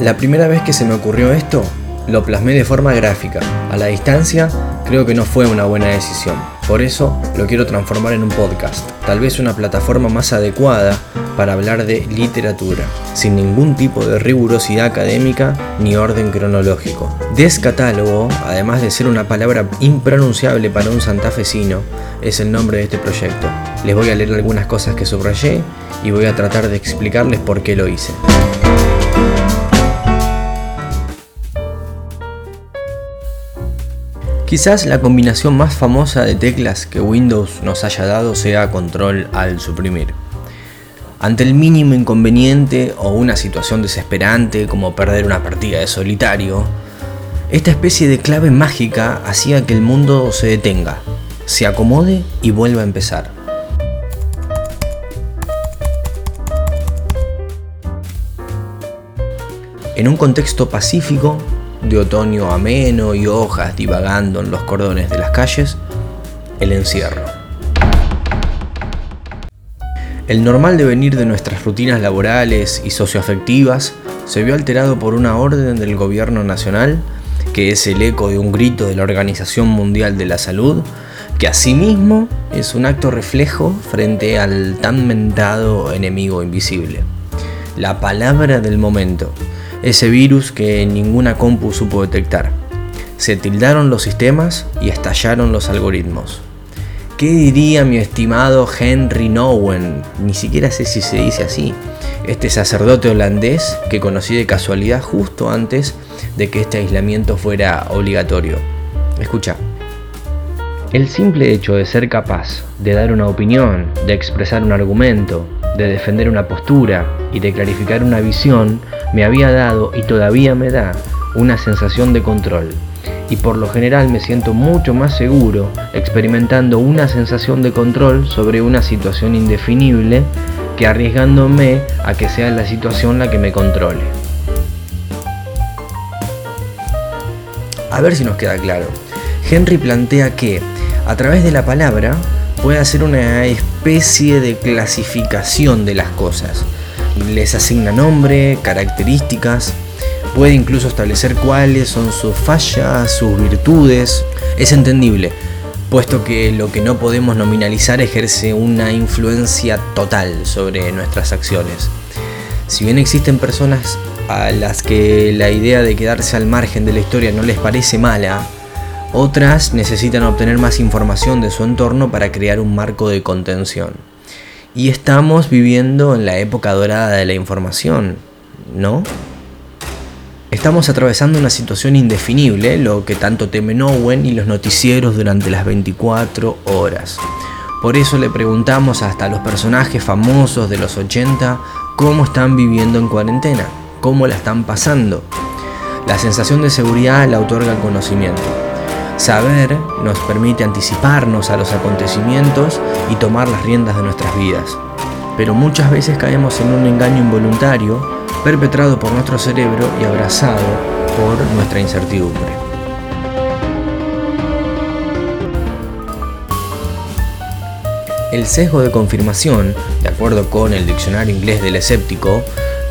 La primera vez que se me ocurrió esto, lo plasmé de forma gráfica. A la distancia, creo que no fue una buena decisión. Por eso lo quiero transformar en un podcast, tal vez una plataforma más adecuada para hablar de literatura, sin ningún tipo de rigurosidad académica ni orden cronológico. Descatálogo, además de ser una palabra impronunciable para un santafesino, es el nombre de este proyecto. Les voy a leer algunas cosas que subrayé y voy a tratar de explicarles por qué lo hice. Quizás la combinación más famosa de teclas que Windows nos haya dado sea control al suprimir. Ante el mínimo inconveniente o una situación desesperante como perder una partida de solitario, esta especie de clave mágica hacía que el mundo se detenga, se acomode y vuelva a empezar. En un contexto pacífico, de otoño ameno y hojas divagando en los cordones de las calles, el encierro. El normal devenir de nuestras rutinas laborales y socioafectivas se vio alterado por una orden del gobierno nacional, que es el eco de un grito de la Organización Mundial de la Salud, que asimismo es un acto reflejo frente al tan mentado enemigo invisible. La palabra del momento, ese virus que ninguna compu supo detectar. Se tildaron los sistemas y estallaron los algoritmos. ¿Qué diría mi estimado Henry Nowen? Ni siquiera sé si se dice así. Este sacerdote holandés que conocí de casualidad justo antes de que este aislamiento fuera obligatorio. Escucha. El simple hecho de ser capaz de dar una opinión, de expresar un argumento, de defender una postura y de clarificar una visión me había dado y todavía me da una sensación de control. Y por lo general me siento mucho más seguro experimentando una sensación de control sobre una situación indefinible que arriesgándome a que sea la situación la que me controle. A ver si nos queda claro. Henry plantea que, a través de la palabra, puede hacer una especie de clasificación de las cosas. Les asigna nombre, características, puede incluso establecer cuáles son sus fallas, sus virtudes. Es entendible, puesto que lo que no podemos nominalizar ejerce una influencia total sobre nuestras acciones. Si bien existen personas a las que la idea de quedarse al margen de la historia no les parece mala, otras necesitan obtener más información de su entorno para crear un marco de contención. Y estamos viviendo en la época dorada de la información, ¿no? Estamos atravesando una situación indefinible, lo que tanto temen Owen y los noticieros durante las 24 horas. Por eso le preguntamos hasta a los personajes famosos de los 80 cómo están viviendo en cuarentena, cómo la están pasando. La sensación de seguridad la otorga el conocimiento. Saber nos permite anticiparnos a los acontecimientos y tomar las riendas de nuestras vidas. Pero muchas veces caemos en un engaño involuntario perpetrado por nuestro cerebro y abrazado por nuestra incertidumbre. El sesgo de confirmación, de acuerdo con el diccionario inglés del escéptico,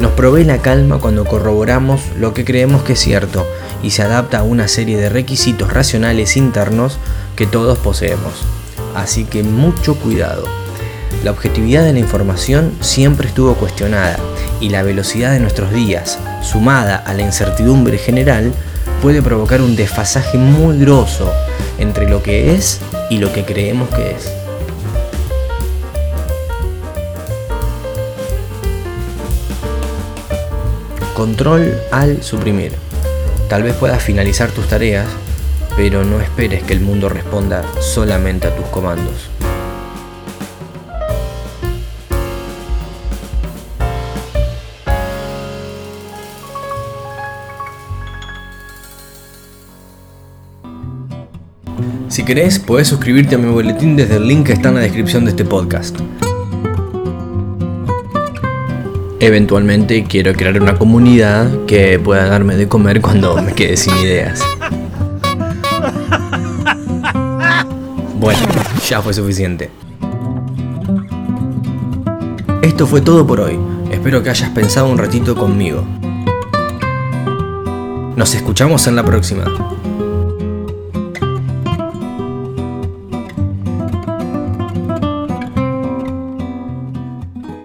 nos provee la calma cuando corroboramos lo que creemos que es cierto y se adapta a una serie de requisitos racionales internos que todos poseemos. Así que mucho cuidado. La objetividad de la información siempre estuvo cuestionada y la velocidad de nuestros días, sumada a la incertidumbre general, puede provocar un desfasaje muy grosso entre lo que es y lo que creemos que es. Control al suprimir. Tal vez puedas finalizar tus tareas, pero no esperes que el mundo responda solamente a tus comandos. Si querés, podés suscribirte a mi boletín desde el link que está en la descripción de este podcast. Eventualmente quiero crear una comunidad que pueda darme de comer cuando me quede sin ideas. Bueno, ya fue suficiente. Esto fue todo por hoy. Espero que hayas pensado un ratito conmigo. Nos escuchamos en la próxima.